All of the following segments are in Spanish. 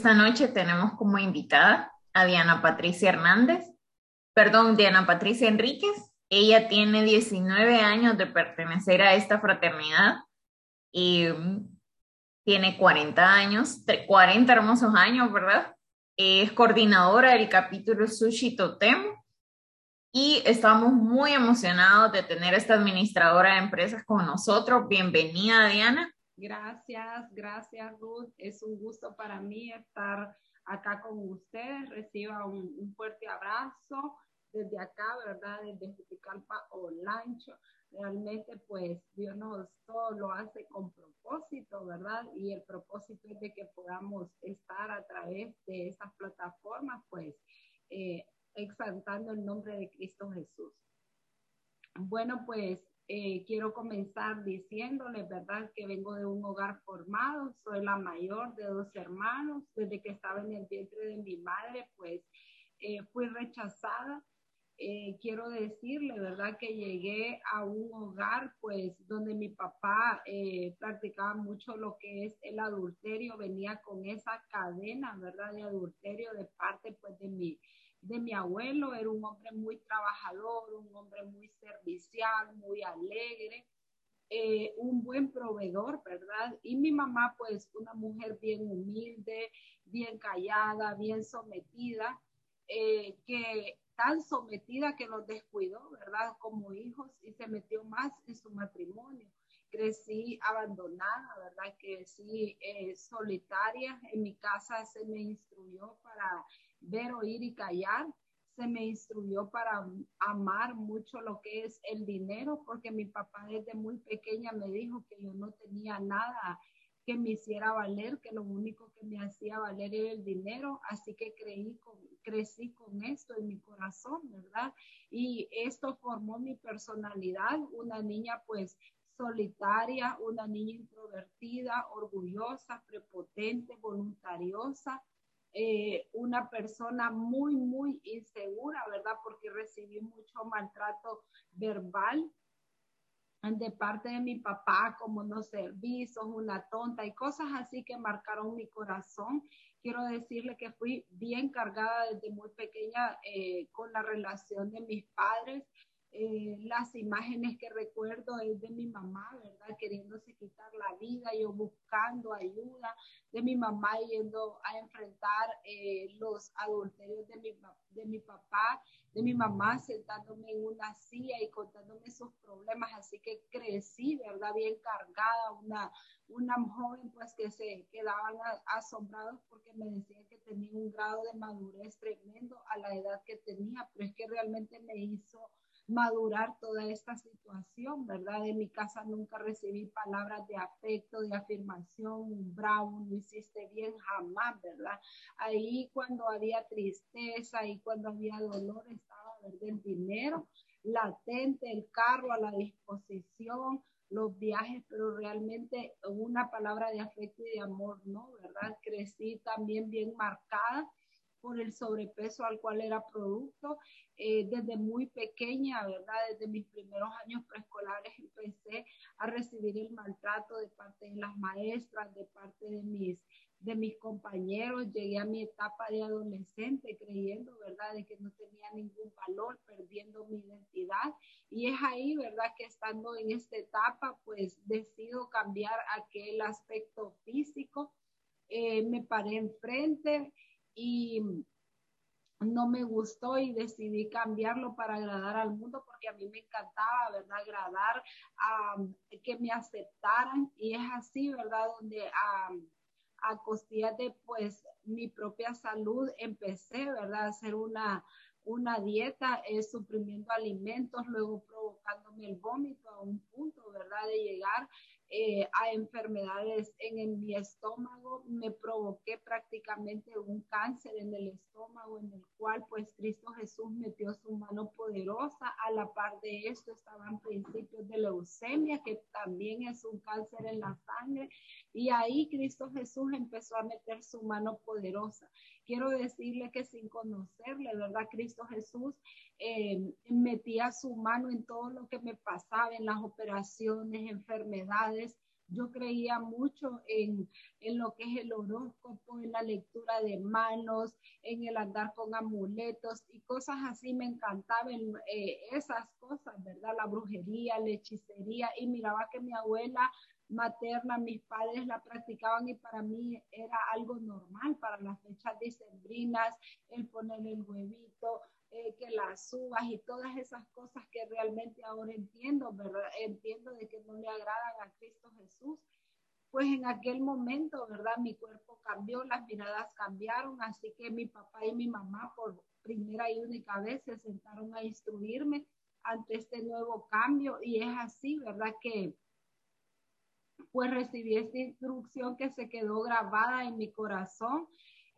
Esta noche tenemos como invitada a Diana Patricia Hernández, perdón, Diana Patricia Enríquez. Ella tiene 19 años de pertenecer a esta fraternidad y mm, tiene 40 años, 40 hermosos años, ¿verdad? Es coordinadora del capítulo Sushi Totem y estamos muy emocionados de tener esta administradora de empresas con nosotros. Bienvenida, Diana. Gracias, gracias Ruth. Es un gusto para mí estar acá con ustedes. Reciba un, fuerte abrazo desde acá, ¿verdad? Desde Juticalpa Online. Realmente, pues, Dios nos todo lo hace con propósito, ¿verdad? Y el propósito es de que podamos estar a través de esas plataformas, pues, eh, exaltando el nombre de Cristo Jesús. Bueno, pues eh, quiero comenzar diciéndoles, ¿verdad? Que vengo de un hogar formado, soy la mayor de dos hermanos. Desde que estaba en el vientre de mi madre, pues eh, fui rechazada. Eh, quiero decirle, ¿verdad? Que llegué a un hogar, pues, donde mi papá practicaba mucho lo que es el adulterio, venía con esa cadena, ¿verdad? De adulterio de parte, pues, de mi, de mi abuelo. Era un hombre muy trabajador, un hombre muy servicial, muy alegre, eh, un buen proveedor, ¿verdad? Y mi mamá, pues, una mujer bien humilde, bien callada, bien sometida, eh, que tan sometida que nos descuidó, ¿verdad? Como hijos y se metió más en su matrimonio. Crecí abandonada, ¿verdad? Crecí eh, solitaria. En mi casa se me instruyó para ver, oír y callar. Se me instruyó para amar mucho lo que es el dinero, porque mi papá desde muy pequeña me dijo que yo no tenía nada que me hiciera valer, que lo único que me hacía valer era el dinero, así que creí crecí con esto en mi corazón, ¿verdad? Y esto formó mi personalidad, una niña pues solitaria, una niña introvertida, orgullosa, prepotente, voluntariosa, eh, una persona muy, muy insegura, ¿verdad? Porque recibí mucho maltrato verbal de parte de mi papá, como no serví, sos una tonta y cosas así que marcaron mi corazón. Quiero decirle que fui bien cargada desde muy pequeña eh, con la relación de mis padres. Eh, las imágenes que recuerdo es de mi mamá, ¿verdad? Queriéndose quitar la vida, yo buscando ayuda, de mi mamá yendo a enfrentar eh, los adulterios de mi, de mi papá, de mi mamá sentándome en una silla y contándome sus problemas, así que crecí, ¿verdad? Bien cargada, una, una joven pues que se quedaban asombrados porque me decían que tenía un grado de madurez tremendo a la edad que tenía, pero es que realmente me hizo madurar toda esta situación, ¿verdad? En mi casa nunca recibí palabras de afecto, de afirmación, bravo, no hiciste bien, jamás, ¿verdad? Ahí cuando había tristeza y cuando había dolor estaba, ¿verdad? El dinero latente, el carro a la disposición, los viajes, pero realmente una palabra de afecto y de amor, ¿no? ¿Verdad? Crecí también bien marcada por el sobrepeso al cual era producto. Eh, desde muy pequeña, ¿verdad? Desde mis primeros años preescolares empecé a recibir el maltrato de parte de las maestras, de parte de mis, de mis compañeros. Llegué a mi etapa de adolescente creyendo, ¿verdad?, de que no tenía ningún valor, perdiendo mi identidad. Y es ahí, ¿verdad?, que estando en esta etapa, pues decido cambiar aquel aspecto físico. Eh, me paré enfrente y no me gustó y decidí cambiarlo para agradar al mundo porque a mí me encantaba, ¿verdad? Agradar, a que me aceptaran y es así, ¿verdad? Donde a, a costillas de pues mi propia salud empecé, ¿verdad? A hacer una, una dieta, eh, suprimiendo alimentos, luego provocándome el vómito a un punto, ¿verdad? De llegar eh, a enfermedades en, mi estómago, me provoqué prácticamente un cáncer en el estómago en el cual pues Cristo Jesús metió su mano poderosa. A la par de esto estaban principios de leucemia, que también es un cáncer en la sangre. Y ahí Cristo Jesús empezó a meter su mano poderosa. Quiero decirle que sin conocerle, ¿verdad? Cristo Jesús eh, metía su mano en todo lo que me pasaba, en las operaciones, enfermedades, yo creía mucho en, en, lo que es el horóscopo, en la lectura de manos, en el andar con amuletos y cosas así. Me encantaban eh, esas cosas, ¿verdad? La brujería, la hechicería. Y miraba que mi abuela materna, mis padres la practicaban y para mí era algo normal para las fechas decembrinas, el poner el huevito, eh, que las uvas y todas esas cosas que realmente ahora entiendo, ¿verdad? Entiendo de que no le agradan a Cristo Jesús. Pues en aquel momento, ¿verdad? Mi cuerpo cambió, las miradas cambiaron, así que mi papá y mi mamá por primera y única vez se sentaron a instruirme ante este nuevo cambio y es así, ¿verdad? Que pues recibí esta instrucción que se quedó grabada en mi corazón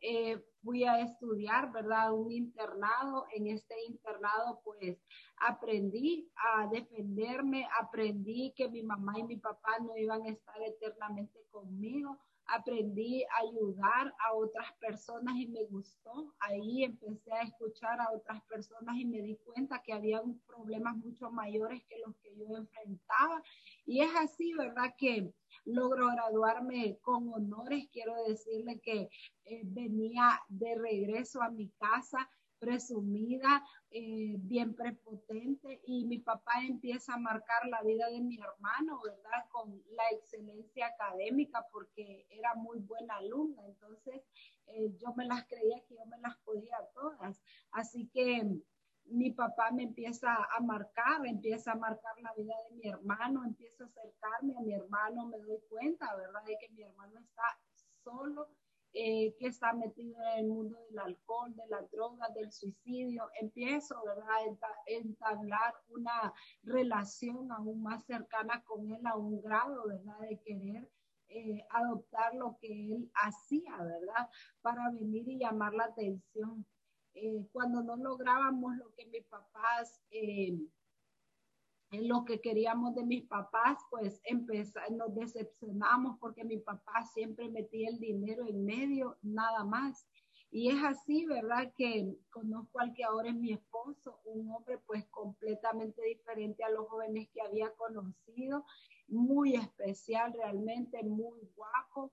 eh, fui a estudiar, ¿verdad? Un internado. En este internado, pues, aprendí a defenderme, aprendí que mi mamá y mi papá no iban a estar eternamente conmigo, aprendí a ayudar a otras personas y me gustó. Ahí empecé a escuchar a otras personas y me di cuenta que había problemas mucho mayores que los que yo enfrentaba. Y es así, ¿verdad? Que logro graduarme con honores. Quiero decirle que eh, venía de regreso a mi casa presumida, eh, bien prepotente, y mi papá empieza a marcar la vida de mi hermano, ¿verdad? Con la excelencia académica, porque era muy buena alumna, entonces eh, yo me las creía que yo me las podía todas. Así que mi papá me empieza a marcar, empieza a marcar la vida de mi hermano, empiezo a acercarme a mi hermano, me doy cuenta, ¿verdad?, de que mi hermano está solo, eh, que está metido en el mundo del alcohol, de la droga, del suicidio. Empiezo, ¿verdad?, a entablar una relación aún más cercana con él a un grado, ¿verdad?, de querer eh, adoptar lo que él hacía, ¿verdad? Para venir y llamar la atención. Eh, cuando no lográbamos lo que mis papás, eh, lo que queríamos de mis papás, pues nos decepcionamos porque mi papá siempre metía el dinero en medio, nada más. Y es así, ¿verdad? Que conozco al que ahora es mi esposo, un hombre pues completamente diferente a los jóvenes que había conocido, muy especial realmente, muy guapo,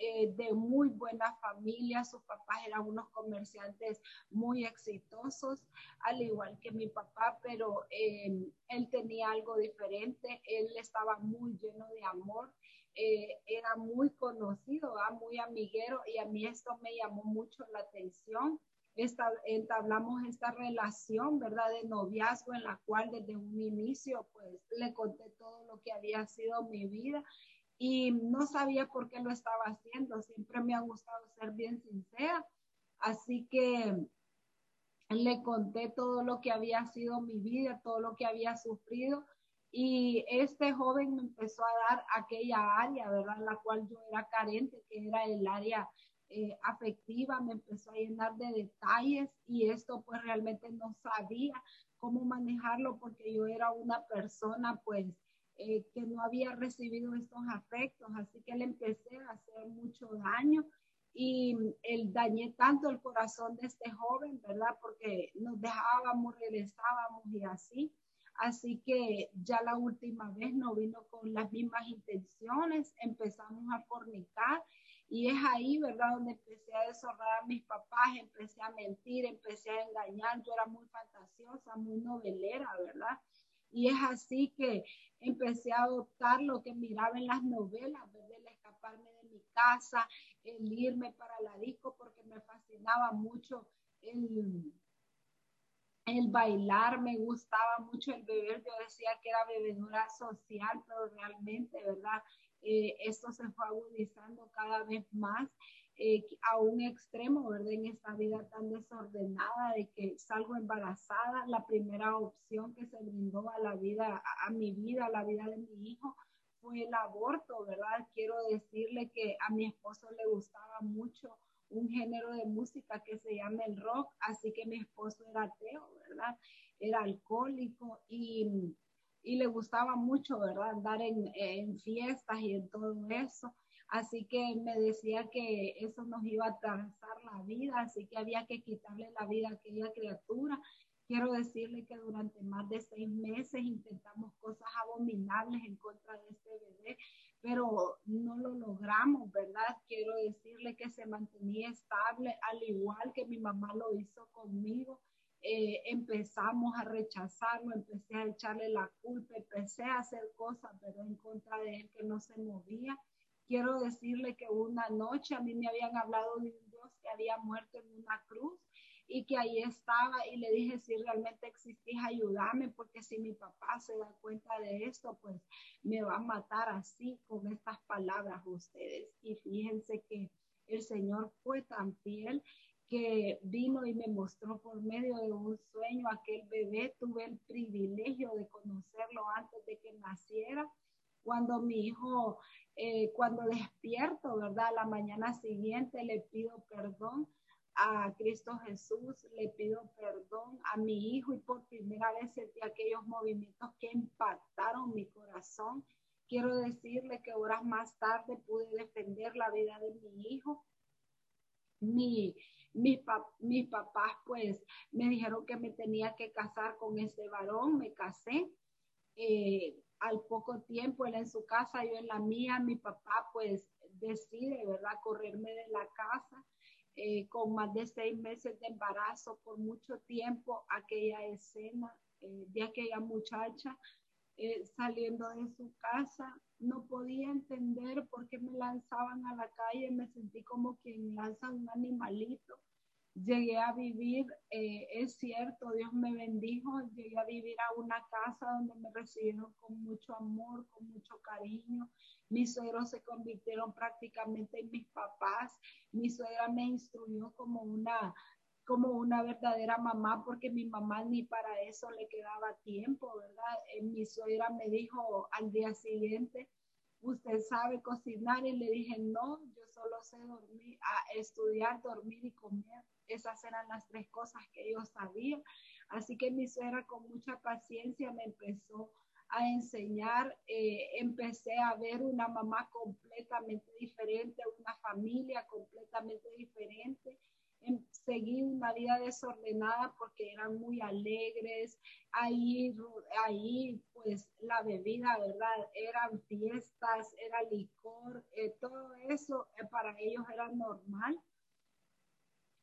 eh, de muy buena familia, sus papás eran unos comerciantes muy exitosos, al igual que mi papá, pero eh, él tenía algo diferente, él estaba muy lleno de amor, eh, era muy conocido, muy amiguero y a mí esto me llamó mucho la atención. Esta, entablamos esta relación, ¿verdad? De noviazgo en la cual desde un inicio, pues le conté todo lo que había sido mi vida y no sabía por qué lo estaba haciendo. Siempre me ha gustado ser bien sincera. Así que le conté todo lo que había sido mi vida, todo lo que había sufrido. Y este joven me empezó a dar aquella área, ¿verdad? La cual yo era carente, que era el área eh, afectiva, me empezó a llenar de detalles y esto pues realmente no sabía cómo manejarlo porque yo era una persona pues eh, que no había recibido estos afectos, así que le empecé a hacer mucho daño y el dañé tanto el corazón de este joven, ¿verdad? Porque nos dejábamos, regresábamos y así. Así que ya la última vez no vino con las mismas intenciones, empezamos a fornicar y es ahí, ¿verdad? Donde empecé a deshonrar a mis papás, empecé a mentir, empecé a engañar, yo era muy fantasiosa, muy novelera, ¿verdad? Y es así que empecé a adoptar lo que miraba en las novelas, el escaparme de mi casa, el irme para la disco, porque me fascinaba mucho el, el bailar, me gustaba mucho el beber. Yo decía que era bebedora social, pero realmente, ¿verdad? Eh, esto se fue agudizando cada vez más. Eh, a un extremo, ¿verdad? En esta vida tan desordenada de que salgo embarazada, la primera opción que se brindó a la vida, a, mi vida, a la vida de mi hijo, fue el aborto, ¿verdad? Quiero decirle que a mi esposo le gustaba mucho un género de música que se llama el rock, así que mi esposo era ateo, ¿verdad? Era alcohólico y, y le gustaba mucho, ¿verdad? Andar en, en fiestas y en todo eso. Así que me decía que eso nos iba a trazar la vida, así que había que quitarle la vida a aquella criatura. Quiero decirle que durante más de seis meses intentamos cosas abominables en contra de este bebé. pero no lo logramos, ¿verdad? Quiero decirle que se mantenía estable, al igual que mi mamá lo hizo conmigo. Eh, empezamos a rechazarlo, empecé a echarle la culpa, empecé a hacer cosas, pero en contra de él que no se movía. Quiero decirle que una noche a mí me habían hablado de un Dios que había muerto en una cruz y que ahí estaba y le dije, si realmente existís, ayúdame, porque si mi papá se da cuenta de esto, pues me va a matar así con estas palabras ustedes. Y fíjense que el Señor fue tan fiel que vino y me mostró por medio de un sueño aquel bebé. Tuve el privilegio de conocerlo antes de que naciera. Cuando mi hijo, eh, cuando despierto, ¿verdad? La mañana siguiente le pido perdón a Cristo Jesús, le pido perdón a mi hijo y por primera vez sentí aquellos movimientos que impactaron mi corazón. Quiero decirle que horas más tarde pude defender la vida de mi hijo. Mi, mis, mis papás pues me dijeron que me tenía que casar con ese varón, me casé. Eh, al poco tiempo él en su casa, yo en la mía, mi papá pues decide, ¿verdad?, correrme de la casa eh, con más de seis meses de embarazo por mucho tiempo aquella escena eh, de aquella muchacha saliendo de su casa. No podía entender por qué me lanzaban a la calle, me sentí como quien lanza un animalito llegué a vivir, eh, es cierto, Dios me bendijo, llegué a vivir a una casa donde me recibieron con mucho amor, con mucho cariño. Mis suegros se convirtieron prácticamente en mis papás. Mi suegra me instruyó como una como una verdadera mamá, porque mi mamá ni para eso le quedaba tiempo, ¿verdad? Eh, mi suegra me dijo al día siguiente, usted sabe cocinar y le dije, no, yo solo sé dormir, estudiar, dormir y comer. Esas eran las tres cosas que yo sabía. Así que mi suegra con mucha paciencia me empezó a enseñar, eh, empecé a ver una mamá completamente diferente, una familia completamente diferente. Em, seguí una vida desordenada porque eran muy alegres. Ahí, ahí, pues la bebida, ¿verdad? Eran fiestas, era licor, eh, todo eso eh, para ellos era normal.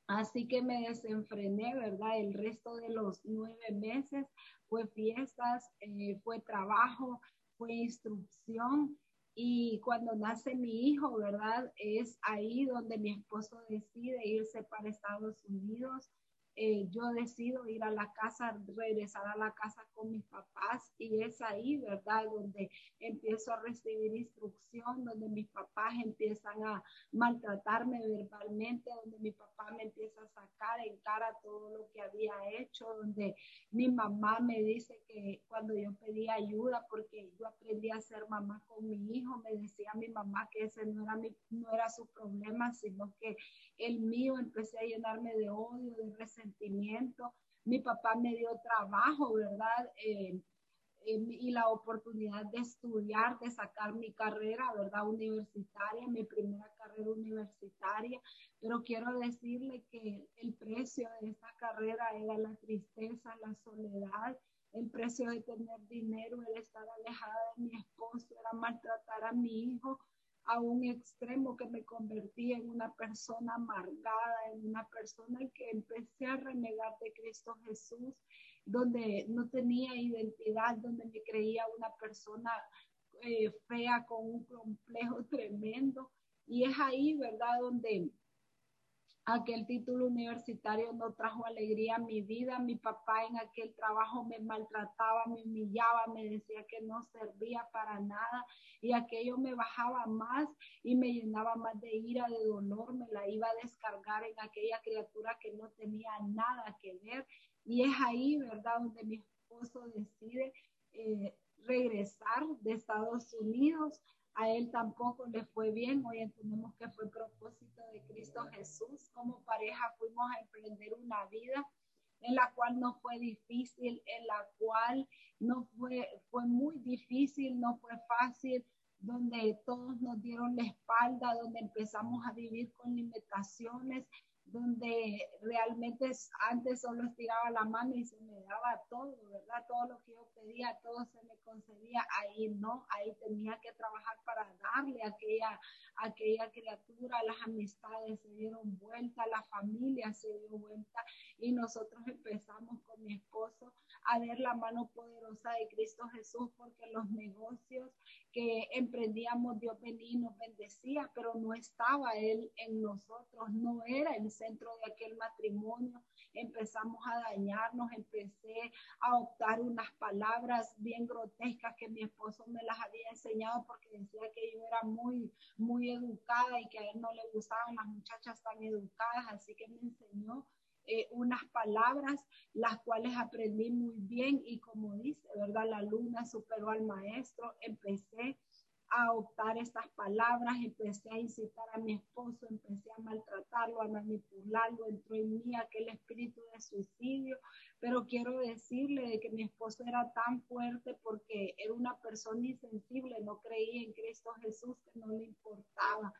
Así que me desenfrené, ¿verdad? El resto de los nueve meses fue fiestas, eh, fue trabajo, fue instrucción. Y cuando nace mi hijo, ¿verdad? Es ahí donde mi esposo decide irse para Estados Unidos eh, yo decido ir a la casa, regresar a la casa con mis papás y es ahí, ¿verdad? Donde empiezo a recibir instrucción, donde mis papás empiezan a maltratarme verbalmente, donde mi papá me empieza a sacar en cara todo lo que había hecho, donde mi mamá me dice que cuando yo pedí ayuda, porque yo aprendí a ser mamá con mi hijo, me decía mi mamá que ese no era, mi, no era su problema, sino que el mío empecé a llenarme de odio, de resentimiento sentimiento. Mi papá me dio trabajo, ¿verdad? Eh, eh, y la oportunidad de estudiar, de sacar mi carrera, ¿verdad? Universitaria, mi primera carrera universitaria. Pero quiero decirle que el precio de esa carrera era la tristeza, la soledad, el precio de tener dinero, el estar alejada de mi esposo, era maltratar a mi hijo, a un extremo que me convertí en una persona amargada, en una persona que empecé a renegar de Cristo Jesús, donde no tenía identidad, donde me creía una persona eh, fea con un complejo tremendo. Y es ahí, ¿verdad?, donde aquel título universitario no trajo alegría a mi vida. Mi papá en aquel trabajo me maltrataba, me humillaba, me decía que no servía para nada y aquello me bajaba más y me llenaba más de ira, de dolor, me la iba a descargar en aquella criatura que no tenía nada que ver. Y es ahí, ¿verdad?, donde mi esposo decide eh, regresar de Estados Unidos a él tampoco le fue bien. Hoy entendemos que fue propósito de Cristo Jesús. Como pareja fuimos a emprender una vida en la cual no fue difícil, en la cual no fue, fue muy difícil, no fue fácil, donde todos nos dieron la espalda, donde empezamos a vivir con limitaciones, donde realmente antes solo estiraba la mano y se me daba todo, ¿verdad? Todo lo que yo pedía, todo se me concedía. Ahí no, ahí tenía que trabajar para darle a aquella, aquella criatura, las amistades se dieron vuelta, la familia se dio vuelta y nosotros empezamos con mi esposo a ver la mano poderosa de Cristo Jesús porque los negocios que emprendíamos Dios venía y nos bendecía, pero no estaba Él en nosotros, no era el centro de aquel matrimonio. Empezamos a dañarnos, empecé a optar unas palabras bien grotescas que mi esposo me las había enseñado porque decía que yo era muy, muy educada y que a él no le gustaban las muchachas tan educadas, así que me enseñó eh, unas palabras, las cuales aprendí muy bien y como dice, ¿verdad? La alumna superó al maestro, empecé a optar estas palabras, empecé a incitar a mi esposo, empecé a maltratarlo, a manipularlo, entró en mí aquel espíritu de suicidio, pero quiero decirle de que mi esposo era tan fuerte porque era una persona insensible, no creía en Cristo Jesús, que no le importaba.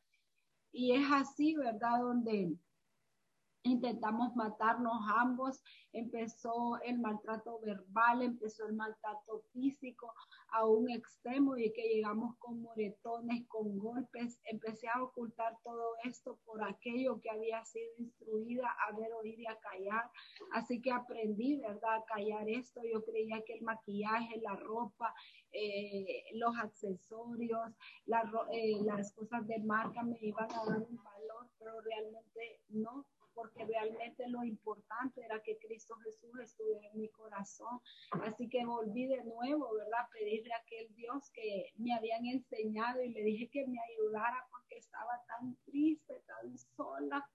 Y es así, ¿verdad? Donde intentamos matarnos ambos, empezó el maltrato verbal, empezó el maltrato físico a un extremo y que llegamos con moretones, con golpes, empecé a ocultar todo esto por aquello que había sido instruida a ver, oír y a callar, así que aprendí, ¿verdad?, a callar esto, yo creía que el maquillaje, la ropa, eh, los accesorios, eh, las cosas de marca me iban a dar un valor, pero realmente no, porque realmente lo importante era que Cristo Jesús estuviera en mi corazón. Así que volví de nuevo, ¿verdad? Pedirle a aquel Dios que me habían enseñado y le dije que me ayudara porque estaba tan triste, tan sola,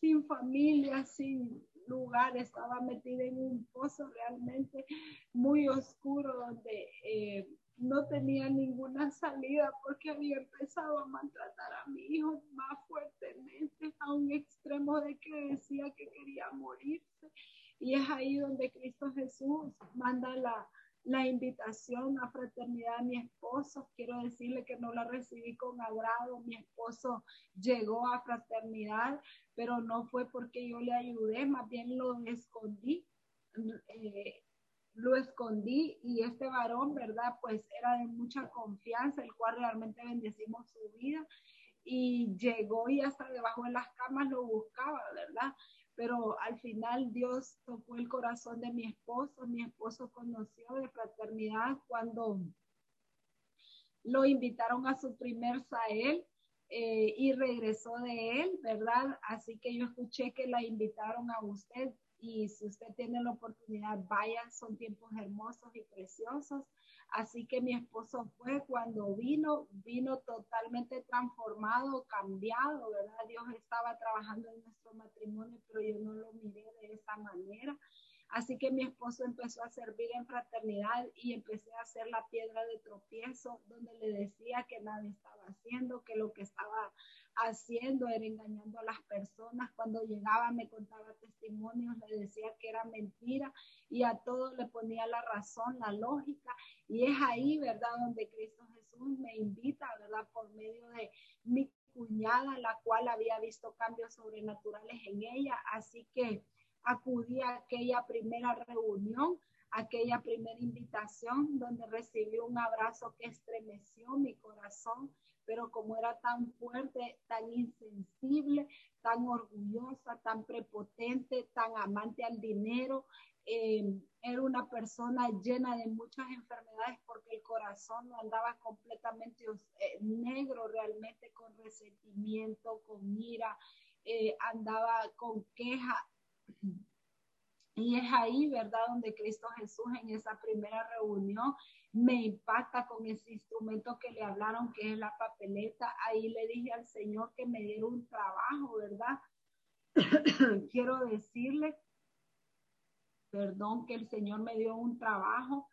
sin familia, sin lugar, estaba metida en un pozo realmente muy oscuro donde... Eh, no tenía ninguna salida porque había empezado a maltratar a mi hijo más fuertemente a un extremo de que decía que quería morirse. Y es ahí donde Cristo Jesús manda la, la invitación a fraternidad a mi esposo. Quiero decirle que no la recibí con agrado. Mi esposo llegó a fraternidad, pero no fue porque yo le ayudé, más bien lo escondí. Eh, lo escondí y este varón, ¿verdad? Pues era de mucha confianza, el cual realmente bendecimos su vida y llegó y hasta debajo de las camas lo buscaba, ¿verdad? Pero al final Dios tocó el corazón de mi esposo, mi esposo conoció de fraternidad cuando lo invitaron a su primer Sael eh, y regresó de él, ¿verdad? Así que yo escuché que la invitaron a usted y si usted tiene la oportunidad, vaya, son tiempos hermosos y preciosos. Así que mi esposo fue cuando vino, vino totalmente transformado, cambiado, ¿verdad? Dios estaba trabajando en nuestro matrimonio, pero yo no lo miré de esa manera. Así que mi esposo empezó a servir en fraternidad y empecé a hacer la piedra de tropiezo, donde le decía que nada estaba haciendo, que lo que estaba haciendo era engañando a las personas. Cuando llegaba me contaba testimonios, le decía que era mentira y a todo le ponía la razón, la lógica. Y es ahí, ¿verdad?, donde Cristo Jesús me invita, ¿verdad?, por medio de mi cuñada, la cual había visto cambios sobrenaturales en ella. Así que acudí a aquella primera reunión aquella primera invitación donde recibí un abrazo que estremeció mi corazón, pero como era tan fuerte, tan insensible, tan orgullosa, tan prepotente, tan amante al dinero, eh, era una persona llena de muchas enfermedades porque el corazón andaba completamente eh, negro realmente con resentimiento, con ira, eh, andaba con queja y es ahí, ¿verdad?, donde Cristo Jesús en esa primera reunión me impacta con ese instrumento que le hablaron, que es la papeleta. Ahí le dije al Señor que me diera un trabajo, ¿verdad? Quiero decirle, perdón, que el Señor me dio un trabajo.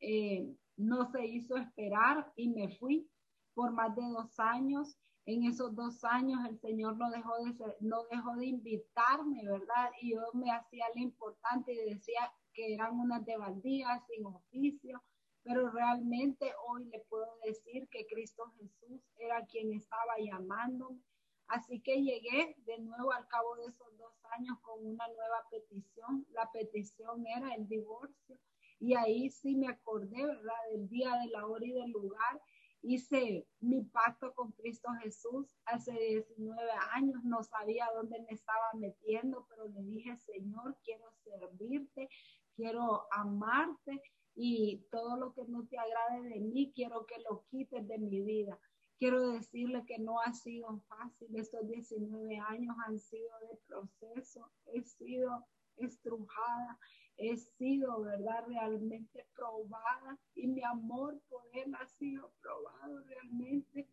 Eh, no se hizo esperar y me fui por más de dos años en esos dos años el Señor no dejó de, no dejó de invitarme, ¿verdad? Y yo me hacía lo importante y decía que eran unas devaldías sin oficio, pero realmente hoy le puedo decir que Cristo Jesús era quien estaba llamándome Así que llegué de nuevo al cabo de esos dos años con una nueva petición. La petición era el divorcio. Y ahí sí me acordé, ¿verdad? Del día, de la hora y del lugar. Hice mi pacto con Cristo Jesús hace 19 años. No sabía dónde me estaba metiendo, pero le dije, Señor, quiero servirte, quiero amarte y todo lo que no te agrade de mí, quiero que lo quites de mi vida. Quiero decirle que no ha sido fácil. Estos 19 años han sido de proceso. He sido estrujada, he sido, ¿verdad? Realmente probada y mi amor por él ha sido probado realmente.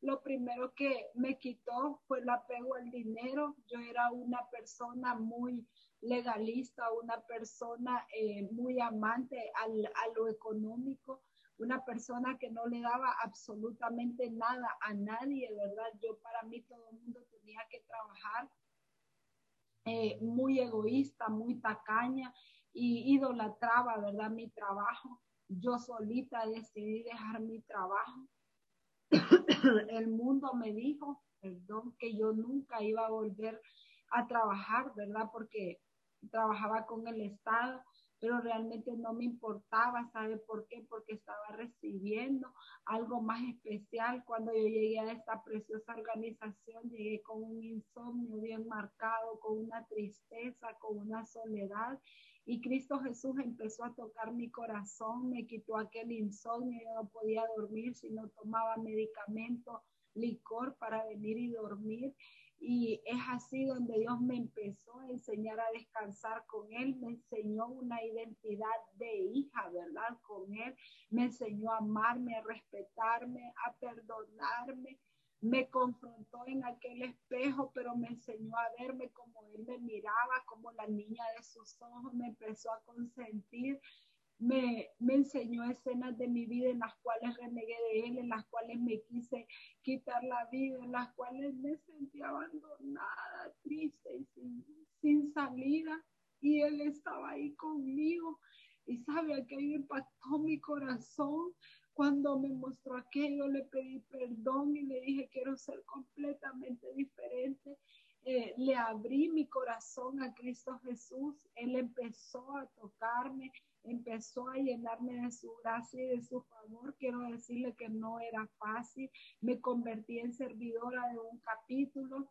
Lo primero que me quitó fue el apego al dinero. Yo era una persona muy legalista, una persona eh, muy amante al, a lo económico, una persona que no le daba absolutamente nada a nadie, ¿verdad? Yo para mí todo el mundo tenía que trabajar eh, muy egoísta, muy tacaña y idolatraba, ¿verdad? Mi trabajo. Yo solita decidí dejar mi trabajo. El mundo me dijo, perdón, que yo nunca iba a volver a trabajar, ¿verdad? Porque trabajaba con el Estado, pero realmente no me importaba, ¿sabe por qué? Porque estaba recibiendo algo más especial. Cuando yo llegué a esta preciosa organización, llegué con un insomnio bien marcado, con una tristeza, con una soledad. Y Cristo Jesús empezó a tocar mi corazón, me quitó aquel insomnio, yo no podía dormir si no tomaba medicamento, licor para venir y dormir. Y es así donde Dios me empezó a enseñar a descansar con Él, me enseñó una identidad de hija, ¿verdad? Con Él, me enseñó a amarme, a respetarme, a perdonarme. Me confrontó en aquel espejo, pero me enseñó a verme como Él me miraba, como la niña de sus ojos, me empezó a consentir, me, me, enseñó escenas de mi vida en las cuales renegué de él, en las cuales me quise quitar la vida, en las cuales me sentí abandonada, triste y sin, sin salida. Y él estaba ahí conmigo. Y sabe, aquello impactó mi corazón. Cuando me mostró aquello, le pedí perdón y le dije, quiero ser completamente diferente. Eh, le abrí mi corazón a Cristo Jesús. Él empezó a tocarme, empezó a llenarme de su gracia y de su favor. Quiero decirle que no era fácil. Me convertí en servidora de un capítulo.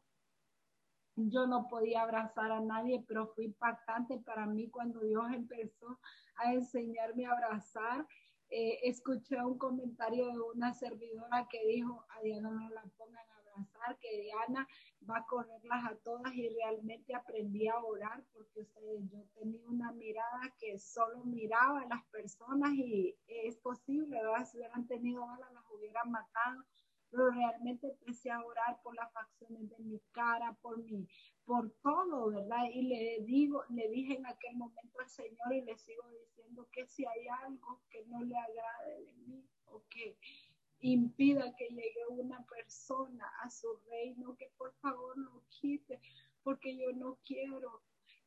Yo no podía abrazar a nadie, pero fue impactante para mí cuando Dios empezó a enseñarme a abrazar. Eh, escuché un comentario de una servidora que dijo, a Diana no la pongan abrazar, que Diana va a correrlas a todas y realmente aprendí a orar porque ustedes, yo tenía una mirada que solo miraba a las personas y es posible, ¿verdad? Si hubieran tenido balas las hubieran matado, pero realmente empecé a orar por las facciones de mi cara, por mi, por todo, ¿verdad? Y le digo, le dije en aquel momento al Señor y le sigo diciendo que si hay algo que no le agrade de mí impida que llegue una persona a su reino, que por favor lo quite, porque yo no quiero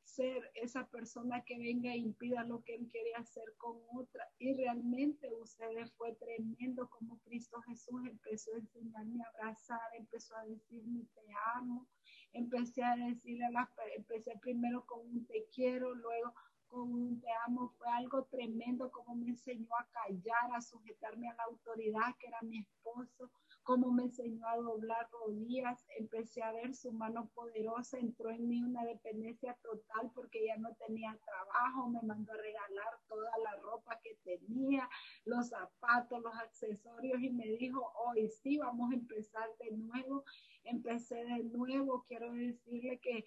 ser esa persona que venga e impida lo que él quiere hacer con otra. Y realmente ustedes fue tremendo como Cristo Jesús empezó a enseñarme a abrazar, empezó a decirme te amo, empecé a decirle a las, empecé primero con un te quiero, luego con un te amo, fue algo tremendo, como me enseñó a callar, a sujetarme a la autoridad que era mi esposo, como me enseñó a doblar rodillas, empecé a ver su mano poderosa, entró en mí una dependencia total porque ya no tenía trabajo, me mandó a regalar toda la ropa que tenía, los zapatos, los accesorios y me dijo, hoy sí, vamos a empezar de nuevo. Empecé de nuevo, quiero decirle que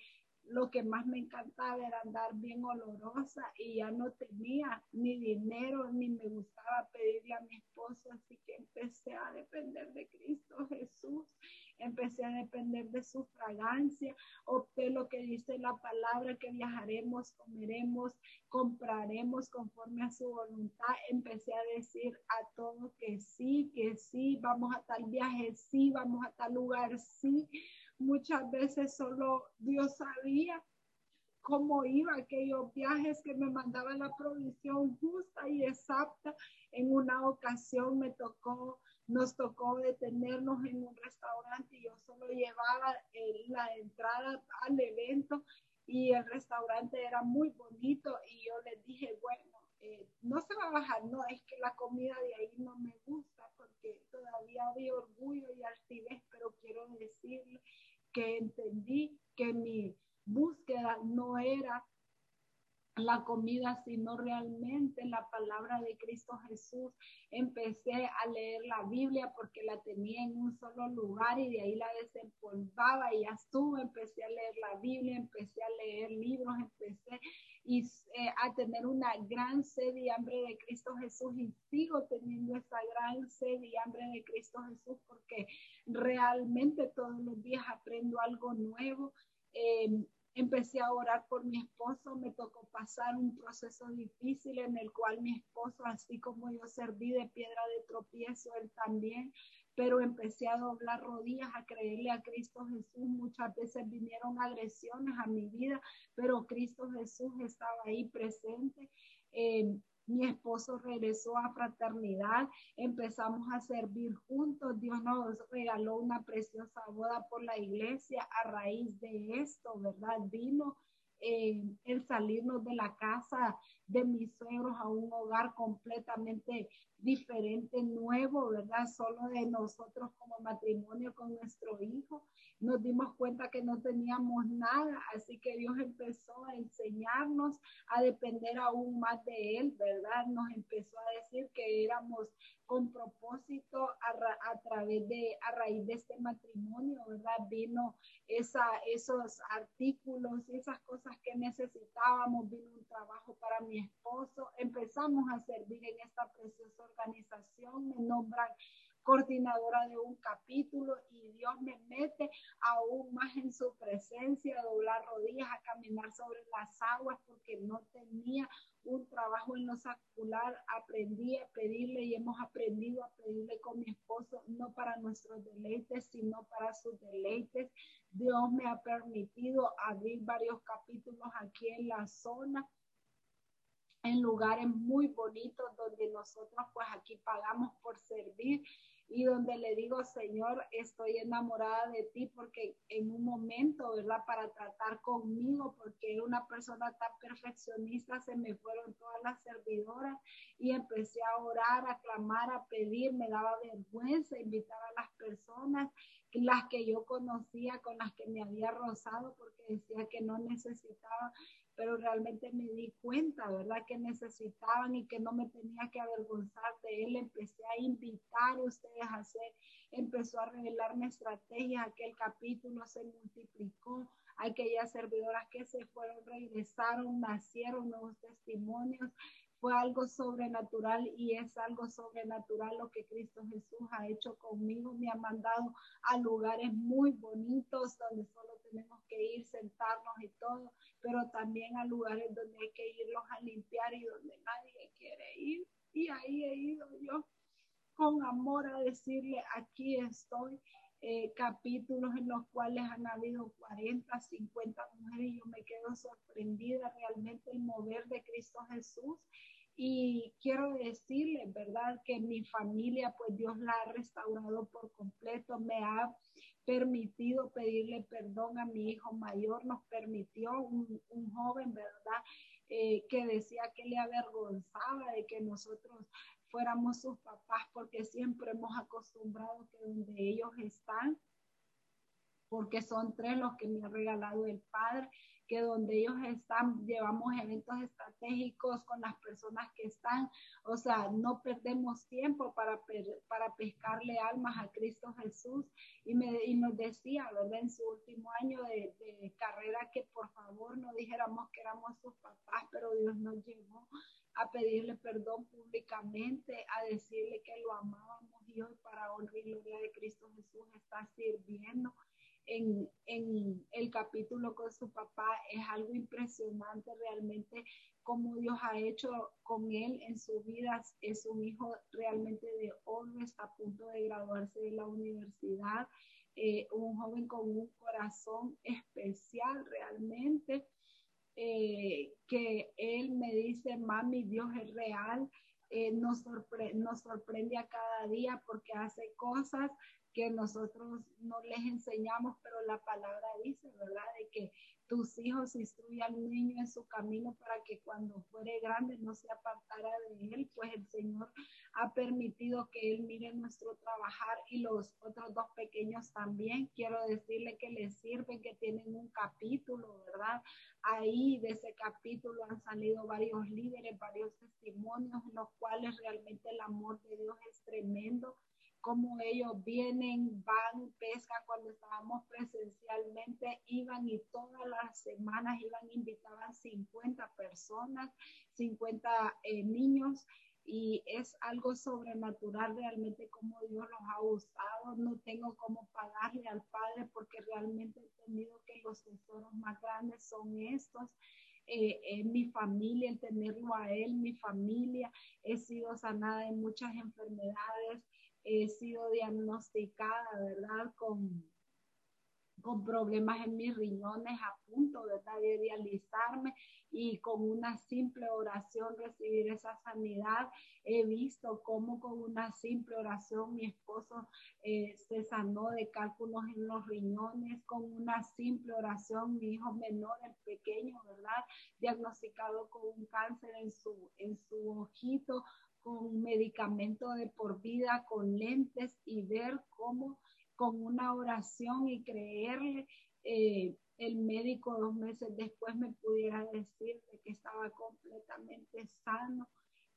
lo que más me encantaba era andar bien olorosa y ya no tenía ni dinero ni me gustaba pedirle a mi esposo, así que empecé a depender de Cristo Jesús, empecé a depender de su fragancia, opté lo que dice la palabra, que viajaremos, comeremos, compraremos conforme a su voluntad, empecé a decir a todo que sí, que sí, vamos a tal viaje, sí, vamos a tal lugar, sí Muchas veces solo Dios sabía cómo iba aquellos viajes que me mandaba la provisión justa y exacta. En una ocasión me tocó nos tocó detenernos en un restaurante y yo solo llevaba eh, la entrada al evento y el restaurante era muy bonito y yo les dije, bueno, eh, no se va a bajar, no, es que la comida de ahí no me gusta porque todavía había orgullo y altivez, pero quiero decirle que entendí que mi búsqueda no era la comida, sino realmente la palabra de Cristo Jesús. Empecé a leer la Biblia porque la tenía en un solo lugar y de ahí la desempolvaba y ya estuve, empecé a leer la Biblia, empecé a leer libros, empecé y, eh, a tener una gran sed y hambre de Cristo Jesús y sigo teniendo esa gran sed y hambre de Cristo Jesús porque realmente todos los días aprendo algo nuevo. Eh, empecé a orar por mi esposo, me tocó pasar un proceso difícil en el cual mi esposo, así como yo serví de piedra de tropiezo, él también, pero empecé a doblar rodillas, a creerle a Cristo Jesús. Muchas veces vinieron agresiones a mi vida, pero Cristo Jesús estaba ahí presente. Eh, mi esposo regresó a fraternidad, empezamos a servir juntos, Dios nos regaló una preciosa boda por la iglesia a raíz de esto, ¿verdad? Vino eh, el salirnos de la casa de mis suegros a un hogar completamente diferente, nuevo, ¿verdad? Solo de nosotros como matrimonio con nuestro hijo. Nos dimos cuenta que no teníamos nada, así que Dios empezó a enseñarnos a depender aún más de Él, ¿verdad? Nos empezó a decir que éramos con propósito a, a, través de, a raíz de este matrimonio, ¿verdad? Vino esa, esos artículos, esas cosas que necesitábamos, vino un trabajo para mi esposo, empezamos a servir en esta preciosa organización, me nombran coordinadora de un capítulo y Dios me mete aún más en su presencia, a doblar rodillas, a caminar sobre las aguas porque no tenía un trabajo en lo secular, aprendí a pedirle y hemos aprendido a pedirle con mi esposo, no para nuestros deleites, sino para sus deleites. Dios me ha permitido abrir varios capítulos aquí en la zona en lugares muy bonitos donde nosotros pues aquí pagamos por servir y donde le digo, Señor, estoy enamorada de ti porque en un momento, ¿verdad? Para tratar conmigo, porque era una persona tan perfeccionista, se me fueron todas las servidoras y empecé a orar, a clamar, a pedir, me daba vergüenza invitar a las personas, las que yo conocía, con las que me había rozado, porque decía que no necesitaba pero realmente me di cuenta, ¿verdad? Que necesitaban y que no me tenía que avergonzar de él. Empecé a invitar a ustedes a hacer, empezó a revelarme estrategias, aquel capítulo se multiplicó, aquellas servidoras que se fueron, regresaron, nacieron nuevos testimonios. Fue algo sobrenatural y es algo sobrenatural lo que Cristo Jesús ha hecho conmigo. Me ha mandado a lugares muy bonitos donde solo tenemos que ir, sentarnos y todo pero también a lugares donde hay que irlos a limpiar y donde nadie quiere ir. Y ahí he ido yo con amor a decirle, aquí estoy. Eh, capítulos en los cuales han habido 40, 50 mujeres y yo me quedo sorprendida realmente el mover de Cristo Jesús. Y quiero decirle, ¿verdad? Que mi familia, pues Dios la ha restaurado por completo, me ha permitido pedirle perdón a mi hijo mayor, nos permitió un, joven, ¿verdad? Eh, que decía que le avergonzaba de que nosotros fuéramos sus papás porque siempre hemos acostumbrado que donde ellos están, porque son tres los que me ha regalado el Padre, que donde ellos están, llevamos eventos estratégicos con las personas que están, o sea, no perdemos tiempo para, para pescarle almas a Cristo Jesús. Y, me, y nos decía, ¿verdad? En su último año de, de carrera que por favor no dijéramos que éramos sus papás, pero Dios nos llevó a pedirle perdón públicamente, a decirle que lo amábamos y hoy para honrar y gloria de Cristo Jesús está sirviendo. En, en, el capítulo con su papá es algo impresionante realmente como Dios ha hecho con él en su vida. Es un hijo realmente de oro, está a punto de graduarse de la universidad, eh, un joven con un corazón especial realmente, eh, que él me dice, mami, Dios es real. eh, nos, nos sorprende a cada día porque hace cosas que nosotros no les enseñamos, pero la palabra dice, ¿verdad? De que tus hijos instruyan al niño en su camino para que cuando fuere grande no se apartara de él, pues el Señor ha permitido que él mire nuestro trabajar y los otros dos pequeños también. Quiero decirle que les sirven, que tienen un capítulo, ¿verdad? Ahí de ese capítulo han salido varios líderes, varios testimonios en los cuales realmente el amor de Dios es tremendo cómo ellos vienen, van, pescan cuando estábamos presencialmente, iban y todas las semanas iban, invitaban 50 personas, 50 eh, niños y es algo sobrenatural realmente como Dios los ha usado. No tengo cómo pagarle al Padre porque realmente he entendido que los tesoros más grandes son estos. Eh, en mi familia, el tenerlo a Él, mi familia, he sido sanada de muchas enfermedades, he sido diagnosticada, ¿verdad? Con, con problemas en mis riñones a punto, ¿verdad? De dializarme y con una simple oración recibir esa sanidad. He visto cómo con una simple oración mi esposo eh, se sanó de cálculos en los riñones, con una simple oración mi hijo menor, el pequeño, ¿verdad? Diagnosticado con un cáncer en su, en su ojito, con medicamento de por vida, con lentes y ver cómo con una oración y creerle, eh, el médico dos meses después me pudiera decir de que estaba completamente sano.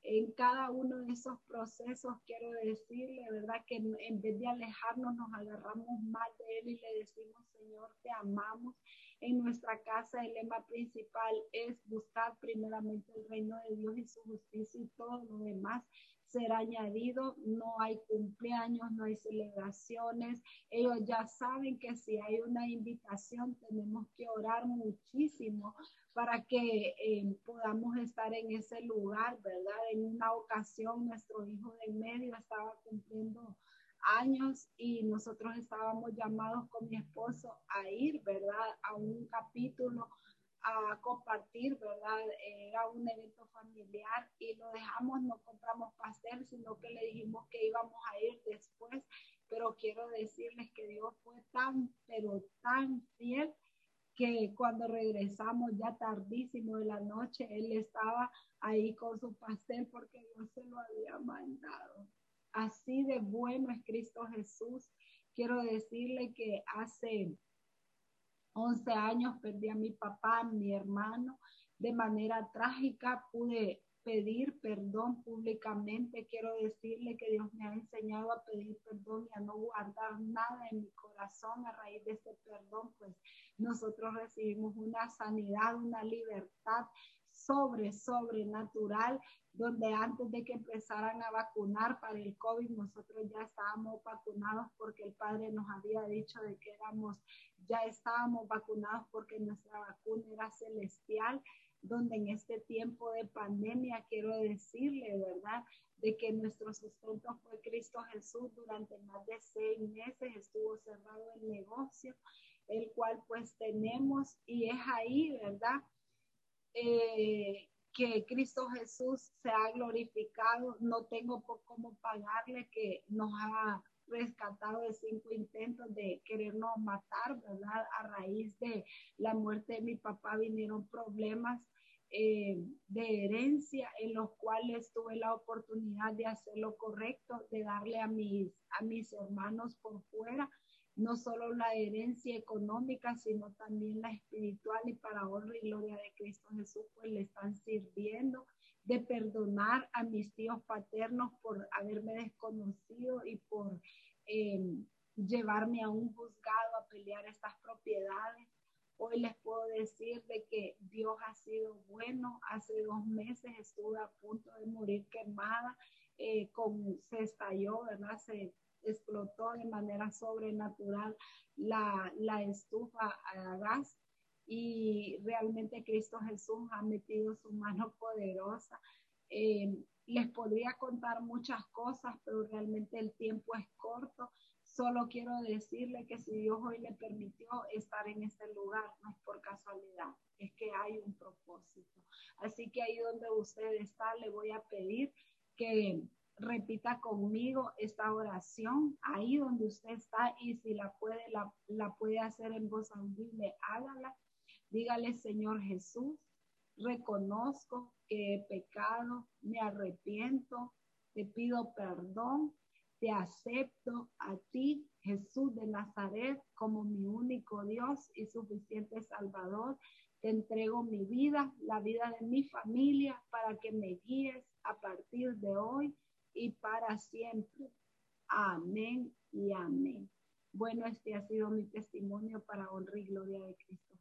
En cada uno de esos procesos quiero decirle, ¿verdad? Que en vez de alejarnos nos agarramos más de Él y le decimos, Señor, te amamos en nuestra casa el lema principal es buscar primeramente el reino de Dios y su justicia y todo lo demás será añadido. No hay cumpleaños, no hay celebraciones. Ellos ya saben que si hay una invitación tenemos que orar muchísimo para que eh, podamos estar en ese lugar, ¿verdad? En una ocasión nuestro hijo de medio estaba cumpliendo años y nosotros estábamos llamados con mi esposo a ir, ¿verdad? A un capítulo, a compartir, ¿verdad? Era un evento familiar y lo dejamos, no compramos pastel, sino que le dijimos que íbamos a ir después, pero quiero decirles que Dios fue tan, pero tan fiel que cuando regresamos ya tardísimo de la noche, él estaba ahí con su pastel porque Dios se lo había mandado. Así de bueno es Cristo Jesús. Quiero decirle que hace 11 años perdí a mi papá, mi hermano, de manera trágica. Pude pedir perdón públicamente. Quiero decirle que Dios me ha enseñado a pedir perdón y a no guardar nada en mi corazón. A raíz de ese perdón, pues nosotros recibimos una sanidad, una libertad sobre, sobrenatural donde antes de que empezaran a vacunar para el COVID, nosotros ya estábamos vacunados porque el Padre nos había dicho de que éramos, ya estábamos vacunados porque nuestra vacuna era celestial, donde en este tiempo de pandemia quiero decirle, ¿verdad? De que nuestro sustento fue Cristo Jesús durante más de seis meses, estuvo cerrado el negocio, el cual pues tenemos y es ahí, ¿verdad? Eh, que Cristo Jesús se ha glorificado, no tengo por cómo pagarle que nos ha rescatado de cinco intentos de querernos matar, ¿verdad? A raíz de la muerte de mi papá vinieron problemas eh, de herencia en los cuales tuve la oportunidad de hacer lo correcto, de darle a mis, a mis hermanos por fuera no solo la herencia económica, sino también la espiritual y para honra y gloria de Cristo Jesús, pues le están sirviendo, de perdonar a mis tíos paternos por haberme desconocido y por em, llevarme a un juzgado a pelear estas propiedades. Hoy les puedo decir de que Dios ha sido bueno. Hace dos meses estuve a punto de morir quemada, eh, con, se estalló, ¿verdad? Se explotó de manera sobrenatural la, la estufa a gas y realmente Cristo Jesús ha metido su mano poderosa. Eh, les podría contar muchas cosas, pero realmente el tiempo es corto. Solo quiero decirle que si Dios hoy le permitió estar en este lugar, no es por casualidad, es que hay un propósito. Así que ahí donde usted está, le voy a pedir que repita conmigo esta oración ahí donde usted está y si la puede, la, puede hacer en voz audible, hágala. Dígale, Señor Jesús, reconozco que he pecado, me arrepiento, te pido perdón, te acepto a ti, Jesús de Nazaret, como mi único Dios y suficiente Salvador. Te entrego mi vida, la vida de mi familia, para que me guíes a partir de hoy y para siempre. Amén y amén. Bueno, este ha sido mi testimonio para honrar y gloria de Cristo